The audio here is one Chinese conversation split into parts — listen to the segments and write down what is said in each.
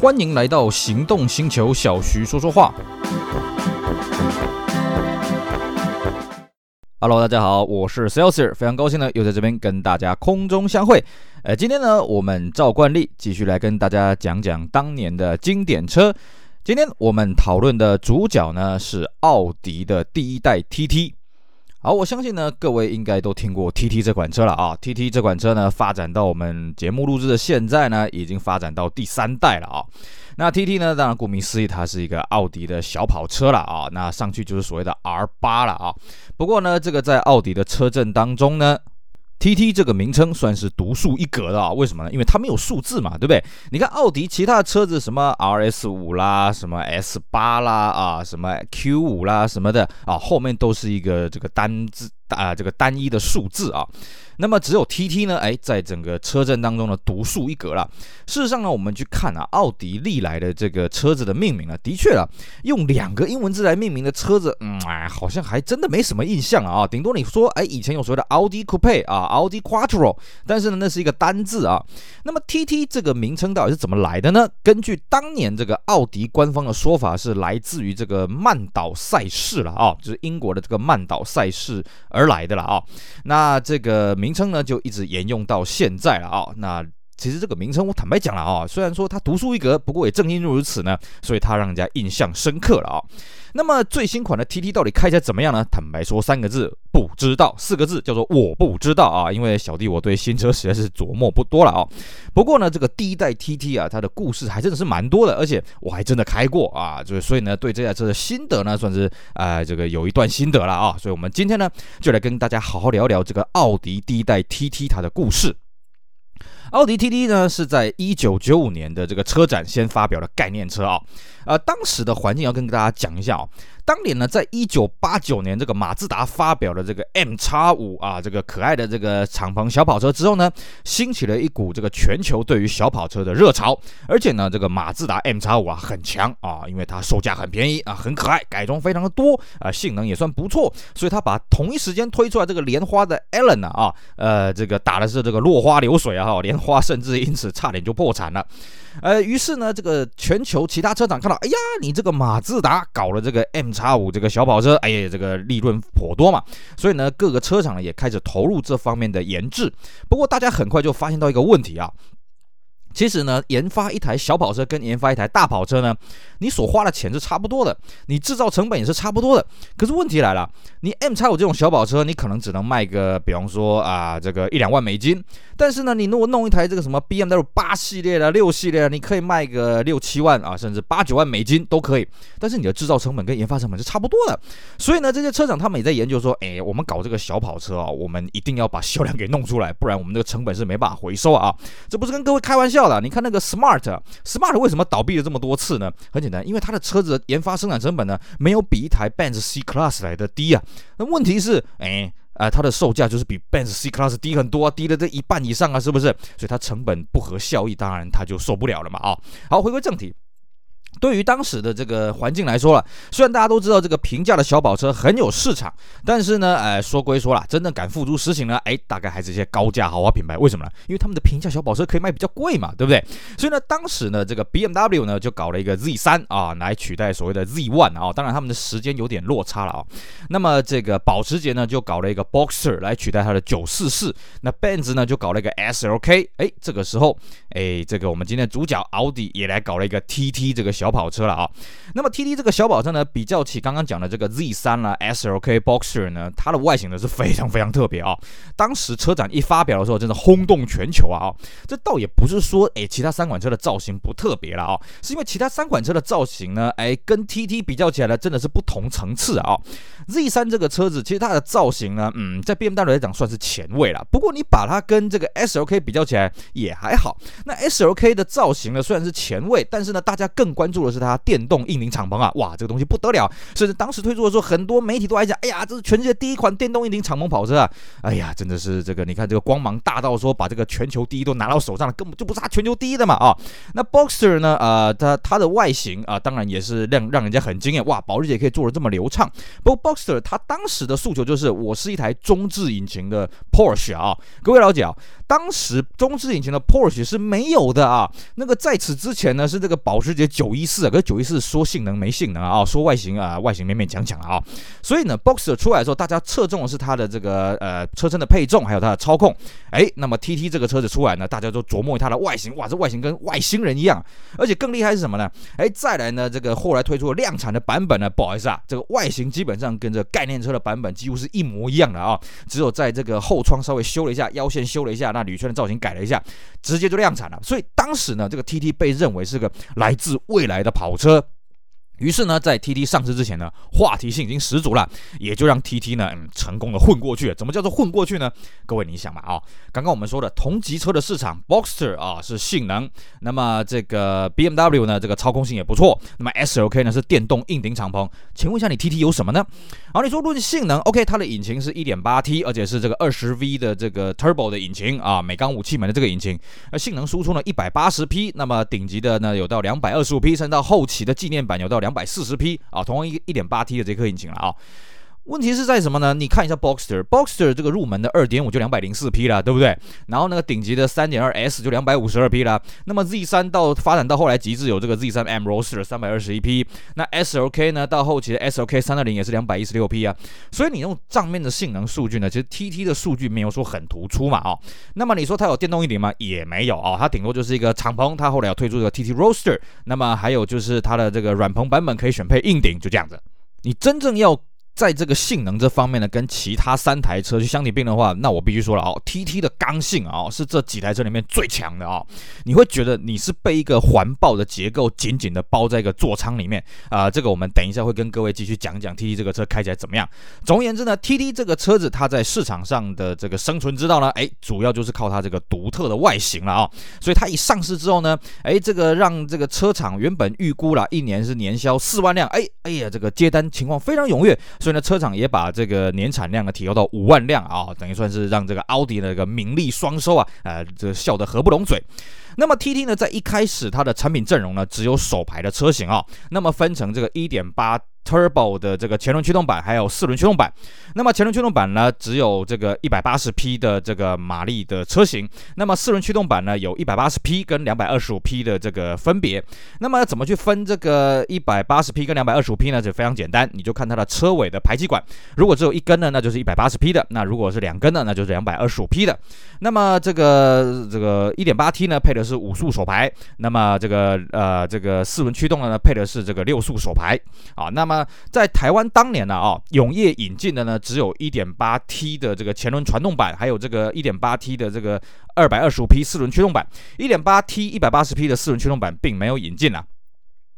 欢迎来到行动星球，小徐说说话。Hello，大家好，我是 Celsius，非常高兴呢，又在这边跟大家空中相会。呃，今天呢，我们照惯例继续来跟大家讲讲当年的经典车。今天我们讨论的主角呢是奥迪的第一代 TT。好，我相信呢，各位应该都听过 TT 这款车了啊。TT 这款车呢，发展到我们节目录制的现在呢，已经发展到第三代了啊。那 TT 呢，当然顾名思义，它是一个奥迪的小跑车了啊。那上去就是所谓的 R8 了啊。不过呢，这个在奥迪的车阵当中呢。TT 这个名称算是独树一格的啊，为什么呢？因为它没有数字嘛，对不对？你看奥迪其他的车子，什么 RS 五啦，什么 S 八啦，啊，什么 Q 五啦，什么的啊，后面都是一个这个单字啊，这个单一的数字啊。那么只有 TT 呢，哎，在整个车阵当中呢，独树一格了。事实上呢，我们去看啊，奥迪历来的这个车子的命名啊，的确啊，用两个英文字来命名的车子，嗯，哎，好像还真的没什么印象啊。顶多你说，哎，以前有所谓的奥迪 Coupe 啊，奥迪 Quattro，但是呢，那是一个单字啊。那么 TT 这个名称到底是怎么来的呢？根据当年这个奥迪官方的说法，是来自于这个曼岛赛事了啊，就是英国的这个曼岛赛事而来的了啊。那这个名。名称呢就一直沿用到现在了啊、那其实这个名称我坦白讲了啊、虽然说它独树一格，不过也正因如此呢，所以它让人家印象深刻了啊、那么最新款的 TT 到底开起来怎么样呢？坦白说三个字，不知道。四个字叫做我不知道啊。因为小弟我对新车实在是琢磨不多了啊、不过呢，这个第一代 TT 啊，它的故事还真的是蛮多的，而且我还真的开过啊。就所以呢，对这台车的心得呢，算是啊、这个有一段心得了啊。所以我们今天呢，就来跟大家好好聊聊这个奥迪第一代 TT 它的故事。奥迪 TT 呢，是在一九九五年的这个车展先发表的概念车啊，呃，当时的环境要跟大家讲一下哦。当年呢，在一九八九年，这个马自达发表了这个 MX5 啊，这个可爱的这个敞篷小跑车之后呢，兴起了一股这个全球对于小跑车的热潮。而且呢，这个马自达 MX5 啊很强啊，因为它售价很便宜啊，很可爱，改装非常的多啊，性能也算不错，所以它把同一时间推出来这个莲花的 Allen 啊，呃，这个打的是这个落花流水啊，莲花甚至因此差点就破产了。呃，于是呢，这个全球其他车厂看到，哎呀，你这个马自达搞了这个 M 叉五这个小跑车，哎呀，这个利润颇多嘛，所以呢，各个车厂也开始投入这方面的研制。不过大家很快就发现到一个问题啊。其实呢，研发一台小跑车跟研发一台大跑车呢，你所花的钱是差不多的，你制造成本也是差不多的。可是问题来了，你 MX5 这种小跑车，你可能只能卖个，比方说啊，这个一两万美金。但是呢，你如果弄一台这个什么 BMW 八系列的、六系列的，你可以卖个六七万啊，甚至八九万美金都可以。但是你的制造成本跟研发成本是差不多的。所以呢，这些车厂他们也在研究说，哎，我们搞这个小跑车啊，我们一定要把销量给弄出来，不然我们这个成本是没办法回收啊。这不是跟各位开玩笑。你看那个 Smart，Smart 为什么倒闭了这么多次呢？很简单，因为它的车子研发生产成本呢，没有比一台 Benz C Class 来的低啊。那问题是，哎，呃，它的售价就是比 Benz C Class 低很多啊，低了这一半以上啊，是不是？所以它成本不合效益，当然它就受不了了嘛啊。好，回归正题。对于当时的这个环境来说了，虽然大家都知道这个平价的小跑车很有市场，但是呢，哎，说归说了，真正敢付诸实行呢，哎，大概还是一些高价豪华品牌。为什么呢？因为他们的平价小跑车可以卖比较贵嘛，对不对？所以呢，当时呢，这个 BMW 呢就搞了一个 Z3 啊，来取代所谓的 Z1 啊。当然，他们的时间有点落差了啊。那么这个保时捷呢就搞了一个 Boxer 来取代它的944。那 Benz 呢就搞了一个 SLK。哎，这个时候，哎，这个我们今天主角奥迪也来搞了一个 TT 这个小。小跑车了啊，那么 TT 这个小跑车呢，比较起刚刚讲的这个 Z 三啦、SLK Boxer 呢，它的外形呢是非常非常特别啊。当时车展一发表的时候，真的轰动全球啊！这倒也不是说诶，其他三款车的造型不特别了啊，是因为其他三款车的造型呢，哎，跟 TT 比较起来呢，真的是不同层次啊。Z3 这个车子其实它的造型呢，嗯，在 BMW 来讲算是前卫了。不过你把它跟这个 SLK 比较起来也还好。那 SLK 的造型呢，虽然是前卫，但是呢，大家更关注。的是它电动硬顶敞篷啊，哇，这个东西不得了！甚至当时推出的时候，很多媒体都还讲，哎呀，这是全世界第一款电动硬顶敞篷跑车啊！哎呀，真的是这个，你看这个光芒大到说把这个全球第一都拿到手上了，根本就不是它全球第一的嘛啊！那 Boxer 呢？呃，它它的外形啊，当然也是让让人家很惊艳，哇，保时捷可以做的这么流畅。不过 Box Boxster 它当时的诉求就是，我是一台中置引擎的 Porsche 啊，各位了解啊，当时中置引擎的 Porsche 是没有的啊。那个在此之前呢，是这个保时捷914啊，可是914说性能没性能啊，说外形啊，外形勉勉强强啊。所以呢，Boxer 出来的时候，大家侧重的是它的这个呃车身的配重，还有它的操控。哎，那么 TT 这个车子出来呢，大家都琢磨它的外形，哇，这外形跟外星人一样。而且更厉害是什么呢？哎，再来呢，这个后来推出了量产的版本呢，不好意思啊，这个外形基本上跟跟这概念车的版本几乎是一模一样的啊，只有在这个后窗稍微修了一下，腰线修了一下，那铝圈的造型改了一下，直接就量产了。所以当时呢，这个 TT 被认为是个来自未来的跑车。于是呢，在 TT 上市之前呢，话题性已经十足了，也就让 TT 呢，嗯，成功的混过去了。怎么叫做混过去呢？各位你想嘛，啊、刚刚我们说的同级车的市场，Boxster 啊是性能，那么这个 BMW 呢，这个操控性也不错，那么 SLK 呢是电动硬顶敞篷。请问一下，你 TT 有什么呢？好，你说论性能，OK，它的引擎是 1.8T，而且是这个 20V 的这个 Turbo 的引擎啊，美缸五气门的这个引擎，而性能输出呢180匹，那么顶级的呢有到225匹，甚至到后期的纪念版有到两。两百四十匹啊，同样一一点八 T 的这颗引擎了啊。问题是在什么呢？你看一下 Boxster，Boxster 这个入门的二点五就两百零四匹了，对不对？然后那个顶级的三点二 S 就两百五十二匹了。那么 Z 三到发展到后来极致有这个 Z 三 M Roster 三百二十一匹。那 SLK 呢，到后期的 SLK 三二零也是两百一十六匹啊。所以你用账面的性能数据呢，其实 TT 的数据没有说很突出嘛、哦。那么你说它有电动硬顶吗？也没有、哦，它顶多就是一个敞篷。它后来要推出这个 TT Roster，那么还有就是它的这个软篷版本可以选配硬顶，就这样子。你真正要。在这个性能这方面呢，跟其他三台车去相提并论的话，那我必须说了哦，TT 的刚性啊、哦，是这几台车里面最强的啊、哦。你会觉得你是被一个环抱的结构紧紧的包在一个座舱里面啊、这个我们等一下会跟各位继续讲讲 TT 这个车开起来怎么样。总而言之呢，TT 这个车子它在市场上的这个生存之道呢，哎，主要就是靠它这个独特的外形了啊、哦。所以它一上市之后呢，哎，这个让这个车厂原本预估了一年是年销四万辆，哎哎呀，这个接单情况非常踊跃。所以呢，车厂也把这个年产量呢提高到五万辆啊，等于算是让这个奥迪的这个名利双收啊，呃，这笑得合不拢嘴。那么 TT 呢，在一开始它的产品阵容呢，只有首排的车型啊，那么分成这个一点八。Turbo 的这个前轮驱动版，还有四轮驱动版。那么前轮驱动版呢，只有这个一百八十匹的这个马力的车型。那么四轮驱动版呢，有一百八十匹跟两百二十五匹的这个分别。那么怎么去分这个一百八十匹跟两百二十五匹呢？就非常简单，你就看它的车尾的排气管，如果只有一根呢，那就是一百八十匹的；那如果是两根呢，那就是两百二十五匹的。那么这个这个一点八 T 呢，配的是五速手排。那么这个呃这个四轮驱动的呢，配的是这个六速手排。啊，那么。在台湾当年呢，啊，永业引进的呢，只有一点八 T 的这个前轮传动版，还有这个一点八 T 的这个二百二十五匹四轮驱动版，一点八 T 一百八十匹的四轮驱动版并没有引进啊。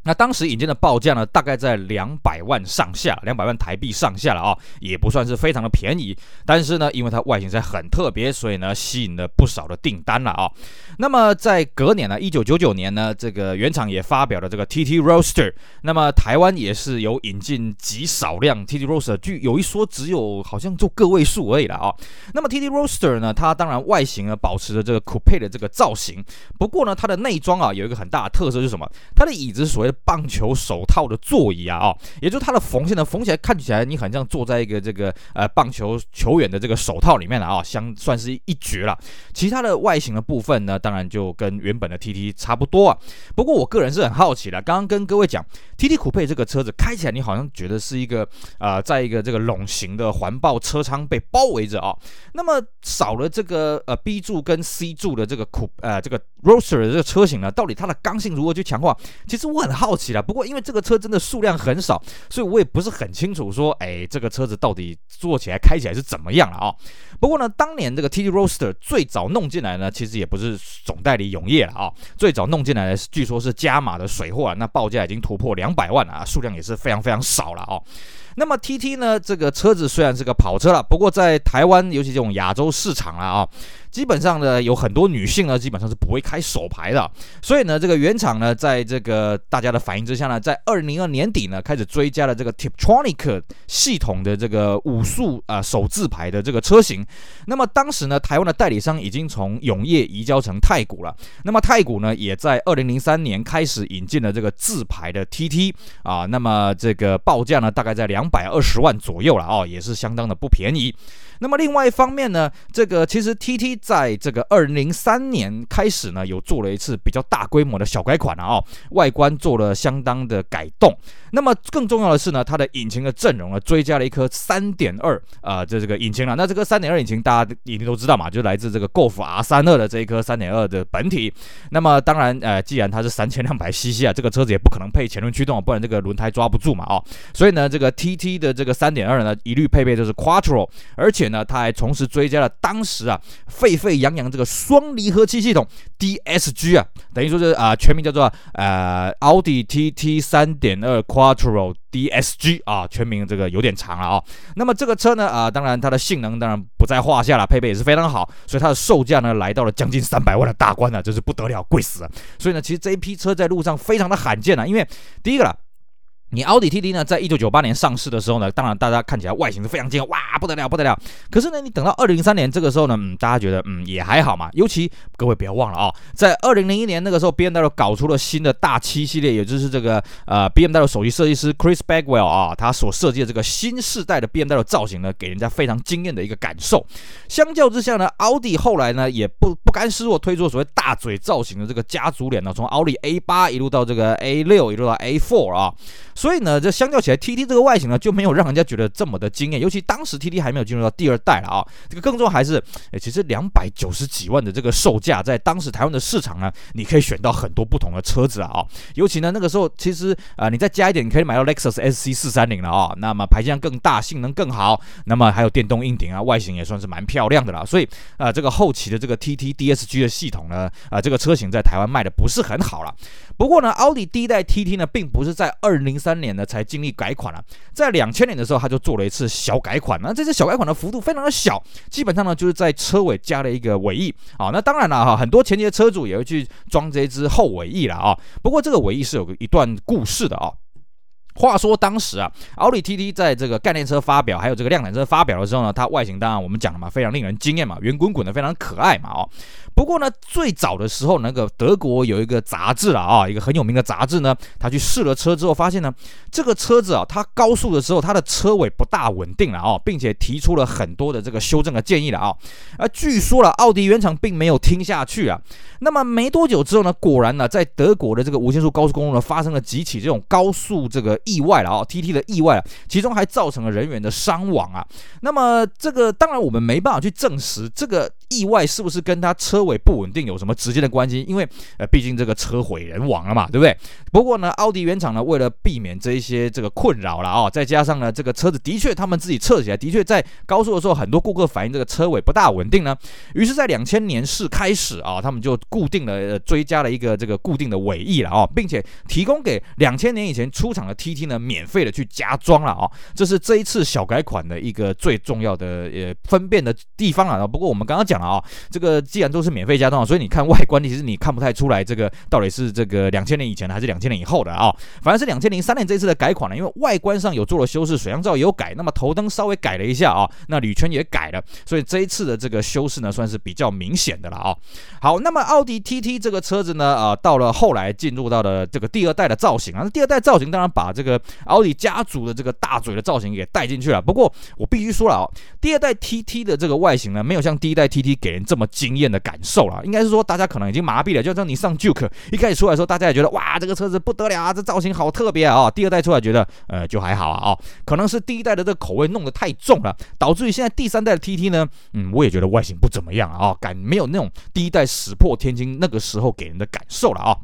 那当时引进的报价呢，大概在两百万上下，两百万台币上下了啊，也不算是非常的便宜。但是呢，因为它外形在很特别，所以呢，吸引了不少的订单了啊。那么在隔年呢，一九九九年呢，这个原厂也发表了这个 TT Roadster。那么台湾也是有引进极少量 TT Roadster，据有一说只有好像就个位数而已了啊。那么 TT Roadster 呢，它当然外形呢保持着这个 Coupe 的这个造型，不过呢，它的内装啊有一个很大的特色是什么？它的椅子所谓棒球手套的座椅啊，啊，也就是它的缝线呢，缝起来看起来你很像坐在一个这个呃棒球球员的这个手套里面了啊，相算是一绝了。其他的外形的部分呢，当然就跟原本的 TT 差不多啊。不过我个人是很好奇的，刚刚跟各位讲 TT 酷配这个车子开起来，你好像觉得是一个呃，在一个这个笼形的环抱车舱被包围着啊。那么少了这个呃 B 柱跟 C 柱的这个酷呃这个 Roaster 这个车型呢，到底它的刚性如何去强化？其实我很好奇了。不过因为这个车真的数量很少，所以我也不是很清楚说，哎，这个车子到底坐起来开起来是怎么样了啊？不过呢，当年这个 TT Roaster 最早弄进来呢，其实也不是总代理永业了啊，最早弄进来的据说是加码的水货啊，那报价已经突破两百万了啊，数量也是非常非常少了啊。那么 TT 呢，这个车子虽然是个跑车了，不过在台湾，尤其这种亚洲市场了啊。基本上呢，有很多女性呢，基本上是不会开手排的。所以呢，这个原厂呢，在这个大家的反应之下呢，在二零零二年底呢，开始追加了这个 Tiptronic 系统的这个五速啊手自排的这个车型。那么当时呢，台湾的代理商已经从永业移交成太古了。那么太古呢，也在二零零三年开始引进了这个自排的 TT 啊。那么这个报价呢，大概在两百二十万左右了哦，也是相当的不便宜。那么另外一方面呢，这个其实 TT 在这个二零零三年开始呢，有做了一次比较大规模的小改款了啊，外观做了相当的改动。那么更重要的是呢，它的引擎的阵容呢，追加了一颗三点二啊，这这个引擎了。那这个三点二引擎大家一定都知道嘛，就来自这个 Golf R 三二的这一颗三点二的本体。那么当然，呃，既然它是三千两百 CC 啊，这个车子也不可能配前轮驱动，不然这个轮胎抓不住嘛啊。所以呢，这个 TT 的这个三点二呢，一律配备就是 Quattro，而且呢，它还同时追加了当时啊沸沸扬扬这个双离合器系统 DSG 啊，等于说是啊全名叫做呃奥迪 TT 三点二 Quattro DSG 啊，全名这个有点长了啊。那么这个车呢啊，当然它的性能当然不在话下了，配备也是非常好，所以它的售价呢来到了将近三百万的大关了，这是不得了，贵死了。所以呢，其实这一批车在路上非常的罕见啊，因为第一个啦。你奥迪 TT 呢，在一九九八年上市的时候呢，当然大家看起来外形是非常惊艳，哇，不得了，不得了。可是呢，你等到二零零三年这个时候呢，嗯，大家觉得嗯也还好嘛。尤其各位不要忘了啊、在二零零一年那个时候，BMW 搞出了新的大七系列，也就是这个呃 BMW 首席设计师 Chris Bagwell 啊，他所设计的这个新世代的 BMW 造型呢，给人家非常惊艳的一个感受。相较之下呢，奥迪后来呢也不不甘示弱，推出了所谓大嘴造型的这个家族脸呢，从奥迪 A 八一路到这个 A 六，一路到 A four 啊。所以呢，这相较起来，TT 这个外形呢就没有让人家觉得这么的惊艳。尤其当时 TT 还没有进入到第二代了啊，这个更重要还是，诶，其实两百九十几万的这个售价，在当时台湾的市场呢，你可以选到很多不同的车子啊。尤其呢，那个时候其实啊、你再加一点，你可以买到 Lexus SC 四三零了啊。那么排量更大，性能更好，那么还有电动硬顶啊，外形也算是蛮漂亮的了。所以啊、这个后期的这个 TT DSG 的系统呢，啊、这个车型在台湾卖的不是很好了。不过呢，奥迪第一代 TT 呢，并不是在二零零三年呢才经历改款了，在两千年的时候，他就做了一次小改款。那这次小改款的幅度非常的小，基本上呢就是在车尾加了一个尾翼啊。那当然了哈，很多前期的车主也会去装这一只后尾翼了啊。不过这个尾翼是有一段故事的啊。话说当时啊，奥迪 TT 在这个概念车发表，还有这个量产车发表的时候呢，它外形当然我们讲了嘛，非常令人惊艳嘛，圆滚滚的，非常可爱嘛哦。不过呢，最早的时候，那个德国有一个杂志了啊，一个很有名的杂志呢，他去试了车之后，发现呢，这个车子啊，它高速的时候，它的车尾不大稳定了啊，并且提出了很多的这个修正的建议了啊。而据说了，奥迪原厂并没有听下去啊。那么没多久之后呢，果然呢，在德国的这个无限速高速公路呢，发生了几起这种高速这个意外了啊，TT 的意外啊，其中还造成了人员的伤亡啊。那么这个当然我们没办法去证实这个意外是不是跟他车尾不稳定有什么直接的关系，因为呃，毕竟这个车毁人亡了嘛，对不对？不过呢，奥迪原厂呢，为了避免这一些这个困扰了啊，再加上呢，这个车子的确他们自己测起来的确在高速的时候，很多顾客反映这个车尾不大稳定呢。于是，在两千年试开始啊，他们就固定了、呃、追加了一个这个固定的尾翼了啊，并且提供给两千年以前出厂的 TT 呢，免费的去加装了啊。这是这一次小改款的一个最重要的呃分辨的地方了啊。不过我们刚刚讲啊，这个既然都是免费加装，所以你看外观，其实你看不太出来这个到底是这个两千年以前的还是两。千年以后的啊，反正是两千零三年这次的改款呢，因为外观上有做了修饰，水箱罩也有改，那么头灯稍微改了一下啊，那铝圈也改了，所以这一次的这个修饰呢，算是比较明显的了啊。好，那么奥迪 TT 这个车子呢，啊，到了后来进入到了这个第二代的造型啊，那第二代造型当然把这个奥迪家族的这个大嘴的造型给带进去了。不过我必须说了啊，第二代 TT 的这个外形呢，没有像第一代 TT 给人这么惊艳的感受了，应该是说大家可能已经麻痹了，就像你上 Juke 一开始出来的时候，大家也觉得哇，这个车子不得了啊，这造型好特别啊！第二代出来觉得，呃，就还好啊。哦，可能是第一代的这个口味弄得太重了，导致于现在第三代的 TT 呢，嗯，我也觉得外形不怎么样啊，感没有那种第一代石破天惊那个时候给人的感受了啊。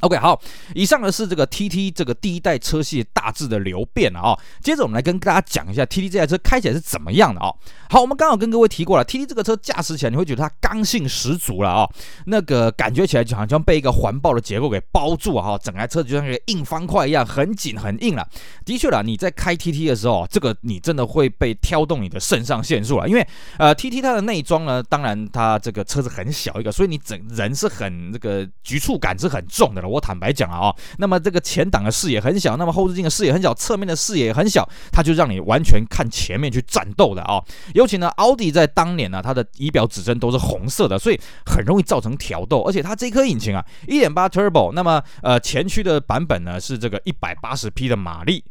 OK，好，以上呢是这个 TT 这个第一代车系大致的流变了啊、接着我们来跟大家讲一下 TT 这台车开起来是怎么样的啊、哦。好，我们刚好跟各位提过了，TT 这个车驾驶起来你会觉得它刚性十足了啊、哦，那个感觉起来就好像被一个环抱的结构给包住啊，整台车子就像一个硬方块一样，很紧很硬了。的确啦，你在开 TT 的时候，这个你真的会被挑动你的肾上腺素了，因为呃 TT 它的内装呢，当然它这个车子很小一个，所以你整人是很这个局促感是很重的我坦白讲啊。那么这个前挡的视野很小，那么后视镜的视野很小，侧面的视野也很小，它就让你完全看前面去战斗的啊。尤其呢，奥迪在当年呢，它的仪表指针都是红色的，所以很容易造成挑逗。而且它这颗引擎啊，一点八 Turbo，那么呃前驱的版本呢是这个一百八十匹的马力。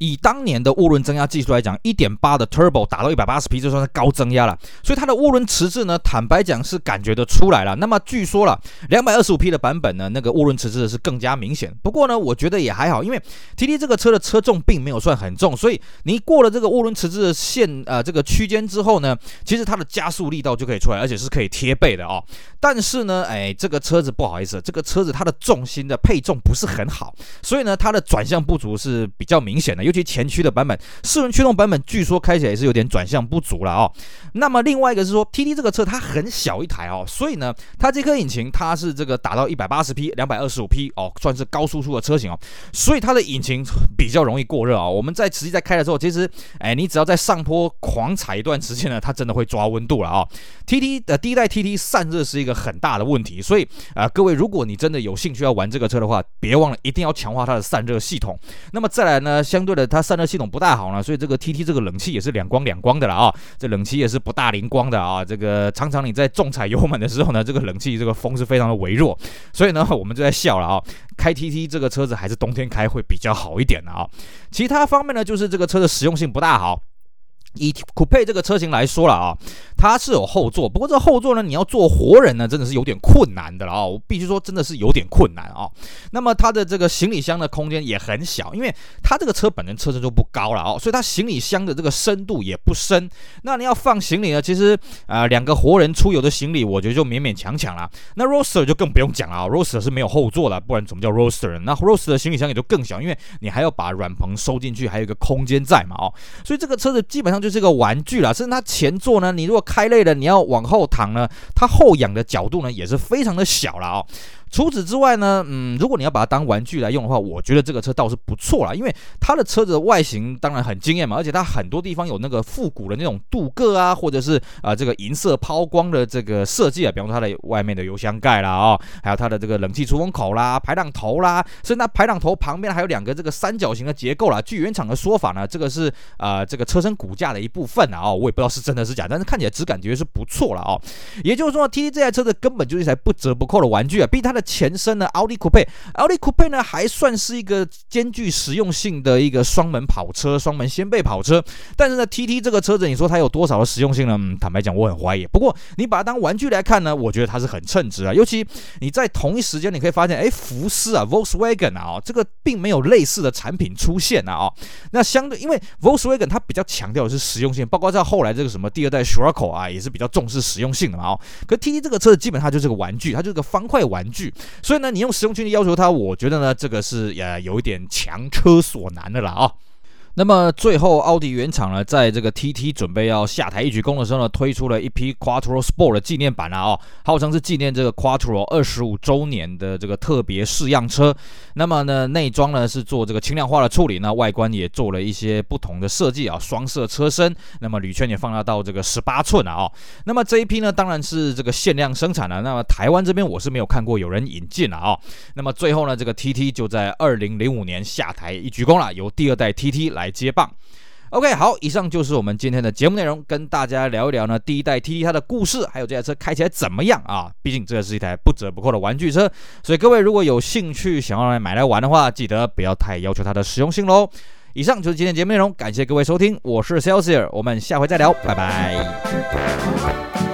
以当年的涡轮增压技术来讲，一点八的 Turbo 打到一百八十匹就算是高增压了，所以它的涡轮迟滞呢，坦白讲是感觉得出来了。那么据说了，两百二十五匹的版本呢，那个涡轮迟滞是更加明显。不过呢，我觉得也还好，因为 TT 这个车的车重并没有算很重，所以你过了这个涡轮迟滞的线呃这个区间之后呢，其实它的加速力道就可以出来，而且是可以贴背的哦。但是呢，哎，这个车子不好意思，这个车子它的重心的配重不是很好，所以呢，它的转向不足是比较明显的。尤其前驱的版本，四轮驱动版本，据说开起来也是有点转向不足了哦。那么另外一个是说，TT 这个车它很小一台哦，所以呢，它这颗引擎它是这个达到一百八十匹、两百二十五匹哦，算是高输出的车型哦，所以它的引擎比较容易过热啊、哦。我们在实际在开的时候，其实哎，你只要在上坡狂踩一段时间呢，它真的会抓温度了啊、哦。TT 的第一代 TT 散热是一个很大的问题，所以啊、各位如果你真的有兴趣要玩这个车的话，别忘了一定要强化它的散热系统。那么再来呢，相对的它散热系统不大好呢，所以这个 TT 这个冷气也是两光两光的了啊、这冷气也是不大灵光的啊，这个常常你在重踩油门的时候呢，这个冷气这个风是非常的微弱，所以呢，我们就在笑了啊，开 TT 这个车子还是冬天开会比较好一点的啊，其他方面呢，就是这个车的实用性不大好。以酷配这个车型来说了啊，它是有后座，不过这后座呢，你要坐活人呢，真的是有点困难的了啊！我必须说，真的是有点困难啊。那么它的这个行李箱的空间也很小，因为它这个车本身车身就不高了啊，所以它行李箱的这个深度也不深。那你要放行李呢，其实啊，两个活人出游的行李，我觉得就勉勉强强了。那 roaster 就更不用讲了啊 roaster 是没有后座的，不然怎么叫 Roadster？那 r o s t e r 的行李箱也就更小，因为你还要把软棚收进去，还有一个空间在嘛哦。所以这个车子基本上。就是个玩具了，甚至它前座呢，你如果开累了，你要往后躺呢，它后仰的角度呢也是非常的小了哦。除此之外呢，嗯，如果你要把它当玩具来用的话，我觉得这个车倒是不错啦，因为它的车子的外形当然很惊艳嘛，而且它很多地方有那个复古的那种镀铬啊，或者是啊、呃、这个银色抛光的这个设计啊，比方说它的外面的油箱盖啦啊、哦，还有它的这个冷气出风口啦、排挡头啦，甚至它排挡头旁边还有两个这个三角形的结构啦。据原厂的说法呢，这个是啊、呃、这个车身骨架的一部分啊，哦，我也不知道是真的是假，但是看起来质感觉是不错了哦。也就是说，TT 这台车子根本就是一台不折不扣的玩具啊，毕竟它的前身呢。奥迪酷配，奥迪酷配呢还算是一个兼具实用性的一个双门跑车、双门掀背跑车。但是呢，TT 这个车子，你说它有多少的实用性呢？坦白讲，我很怀疑。不过你把它当玩具来看呢，我觉得它是很称职啊。尤其你在同一时间，你可以发现，哎，福斯啊，Volkswagen 啊，哦这个并没有类似的产品出现啊。哦，那相对，因为 Volkswagen 它比较强调的是实用性，包括在后来这个什么第二代 s h r a c o 啊，也是比较重视实用性的嘛。哦，可 TT 这个车子基本上就是个玩具，它就是个方块玩具。所以呢，你用实用性要求它，我觉得呢，这个是呃有一点强车所难的了啊。那么最后，奥迪原厂呢，在这个 TT 准备要下台一鞠躬的时候呢，推出了一批 Quattro Sport 的纪念版啊，哦，号称是纪念这个 Quattro 二十五周年的这个特别试样车。那么呢，内装呢是做这个轻量化的处理，那外观也做了一些不同的设计啊，双色车身，那么铝圈也放大到这个十八寸啊，哦。那么这一批呢，当然是这个限量生产的。那么台湾这边我是没有看过有人引进了啊。那么最后呢，这个 TT 就在二零零五年下台一鞠躬了，由第二代 TT 来接棒，OK，好，以上就是我们今天的节目内容，跟大家聊一聊呢第一代 TT 它的故事，还有这台车开起来怎么样啊？毕竟这是一台不折不扣的玩具车，所以各位如果有兴趣想要来买来玩的话，记得不要太要求它的实用性喽。以上就是今天节目内容，感谢各位收听，我是 Celsius，我们下回再聊，拜拜。